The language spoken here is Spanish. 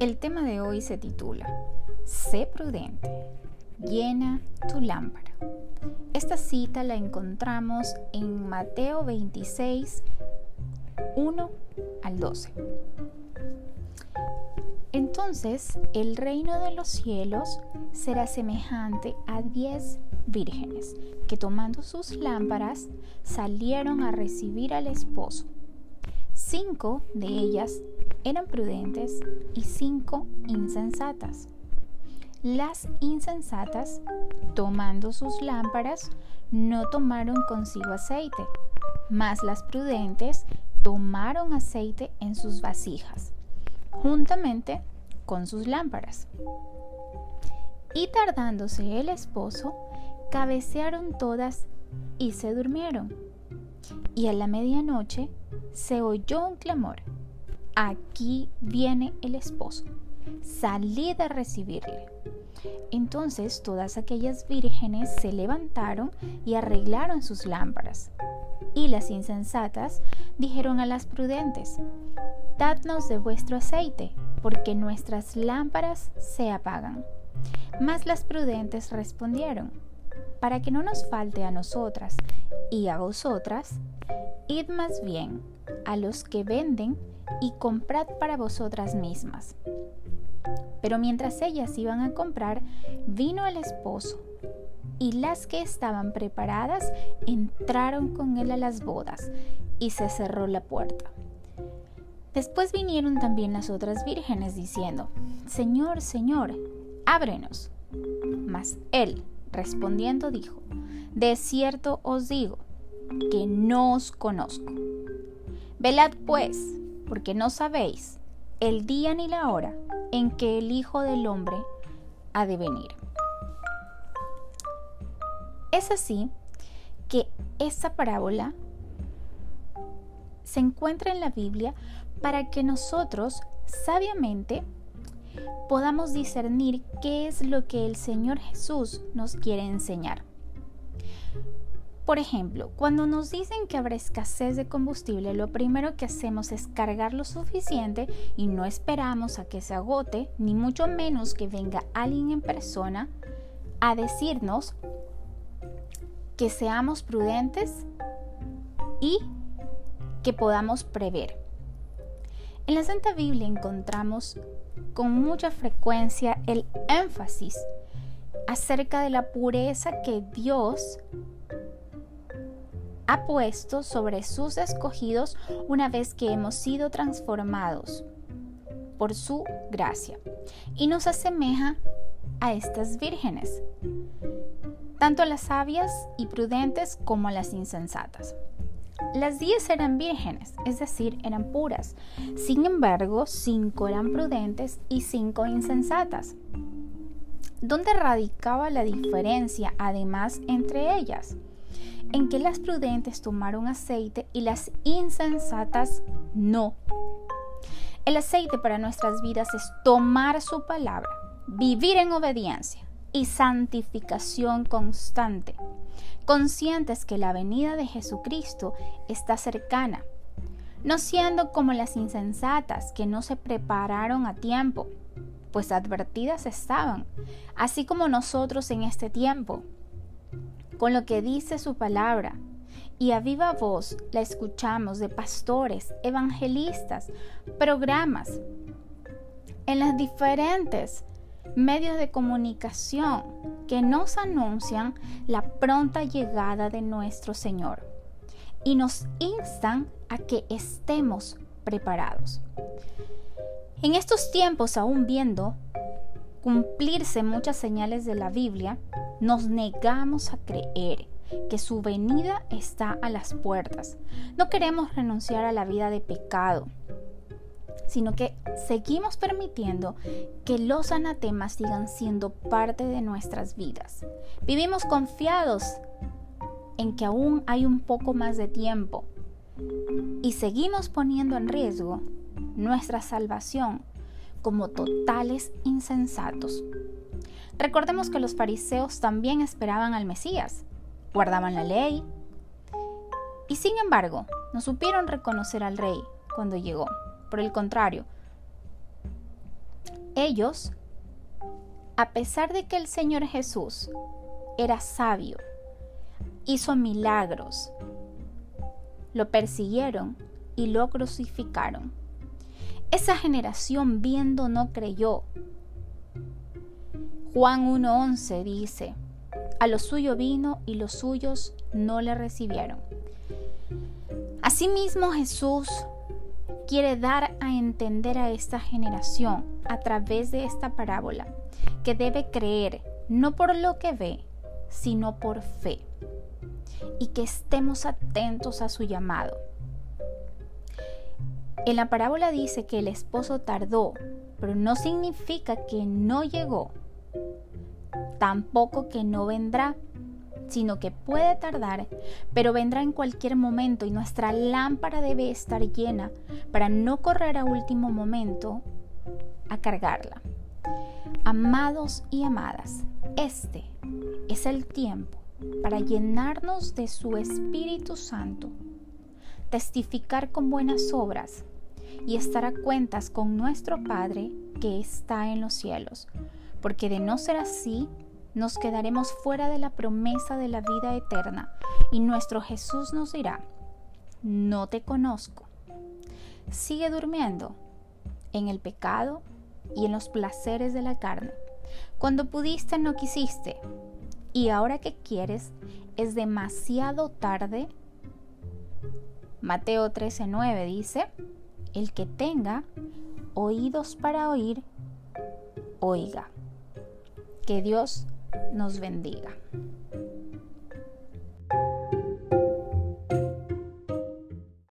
El tema de hoy se titula Sé prudente, llena tu lámpara. Esta cita la encontramos en Mateo 26, 1 al 12. Entonces el reino de los cielos será semejante a diez vírgenes que tomando sus lámparas salieron a recibir al esposo. Cinco de ellas eran prudentes y cinco insensatas. Las insensatas, tomando sus lámparas, no tomaron consigo aceite, mas las prudentes tomaron aceite en sus vasijas, juntamente con sus lámparas. Y tardándose el esposo, cabecearon todas y se durmieron. Y a la medianoche se oyó un clamor. Aquí viene el esposo. Salid a recibirle. Entonces todas aquellas vírgenes se levantaron y arreglaron sus lámparas. Y las insensatas dijeron a las prudentes, Dadnos de vuestro aceite, porque nuestras lámparas se apagan. Mas las prudentes respondieron, para que no nos falte a nosotras y a vosotras, id más bien a los que venden y comprad para vosotras mismas. Pero mientras ellas iban a comprar, vino el esposo, y las que estaban preparadas entraron con él a las bodas, y se cerró la puerta. Después vinieron también las otras vírgenes diciendo, Señor, Señor, ábrenos. Mas él, respondiendo, dijo, De cierto os digo, que no os conozco. Velad pues, porque no sabéis el día ni la hora en que el Hijo del Hombre ha de venir. Es así que esta parábola se encuentra en la Biblia para que nosotros sabiamente podamos discernir qué es lo que el Señor Jesús nos quiere enseñar. Por ejemplo, cuando nos dicen que habrá escasez de combustible, lo primero que hacemos es cargar lo suficiente y no esperamos a que se agote, ni mucho menos que venga alguien en persona a decirnos que seamos prudentes y que podamos prever. En la Santa Biblia encontramos con mucha frecuencia el énfasis acerca de la pureza que Dios ha puesto sobre sus escogidos una vez que hemos sido transformados por su gracia y nos asemeja a estas vírgenes, tanto las sabias y prudentes como las insensatas. Las diez eran vírgenes, es decir, eran puras. Sin embargo, cinco eran prudentes y cinco insensatas. ¿Dónde radicaba la diferencia además entre ellas? En que las prudentes tomaron aceite y las insensatas no. El aceite para nuestras vidas es tomar su palabra, vivir en obediencia y santificación constante conscientes que la venida de Jesucristo está cercana, no siendo como las insensatas que no se prepararon a tiempo, pues advertidas estaban, así como nosotros en este tiempo, con lo que dice su palabra, y a viva voz la escuchamos de pastores, evangelistas, programas, en las diferentes medios de comunicación que nos anuncian la pronta llegada de nuestro Señor y nos instan a que estemos preparados. En estos tiempos, aún viendo cumplirse muchas señales de la Biblia, nos negamos a creer que su venida está a las puertas. No queremos renunciar a la vida de pecado, sino que seguimos permitiendo que los anatemas sigan siendo parte de nuestras vidas. Vivimos confiados en que aún hay un poco más de tiempo y seguimos poniendo en riesgo nuestra salvación como totales insensatos. Recordemos que los fariseos también esperaban al Mesías, guardaban la ley y sin embargo no supieron reconocer al rey cuando llegó. Por el contrario, Ellos, a pesar de que el Señor Jesús era sabio, hizo milagros, lo persiguieron y lo crucificaron. Esa generación viendo no creyó. Juan 1.11 dice, a lo suyo vino y los suyos no le recibieron. Asimismo Jesús quiere dar a entender a esta generación a través de esta parábola que debe creer no por lo que ve, sino por fe. Y que estemos atentos a su llamado. En la parábola dice que el esposo tardó, pero no significa que no llegó, tampoco que no vendrá, sino que puede tardar, pero vendrá en cualquier momento y nuestra lámpara debe estar llena para no correr a último momento a cargarla. Amados y amadas, este es el tiempo para llenarnos de su Espíritu Santo, testificar con buenas obras y estar a cuentas con nuestro Padre que está en los cielos, porque de no ser así, nos quedaremos fuera de la promesa de la vida eterna y nuestro Jesús nos dirá, no te conozco. Sigue durmiendo en el pecado y en los placeres de la carne. Cuando pudiste no quisiste y ahora que quieres es demasiado tarde. Mateo 13:9 dice, el que tenga oídos para oír, oiga. Que Dios nos bendiga.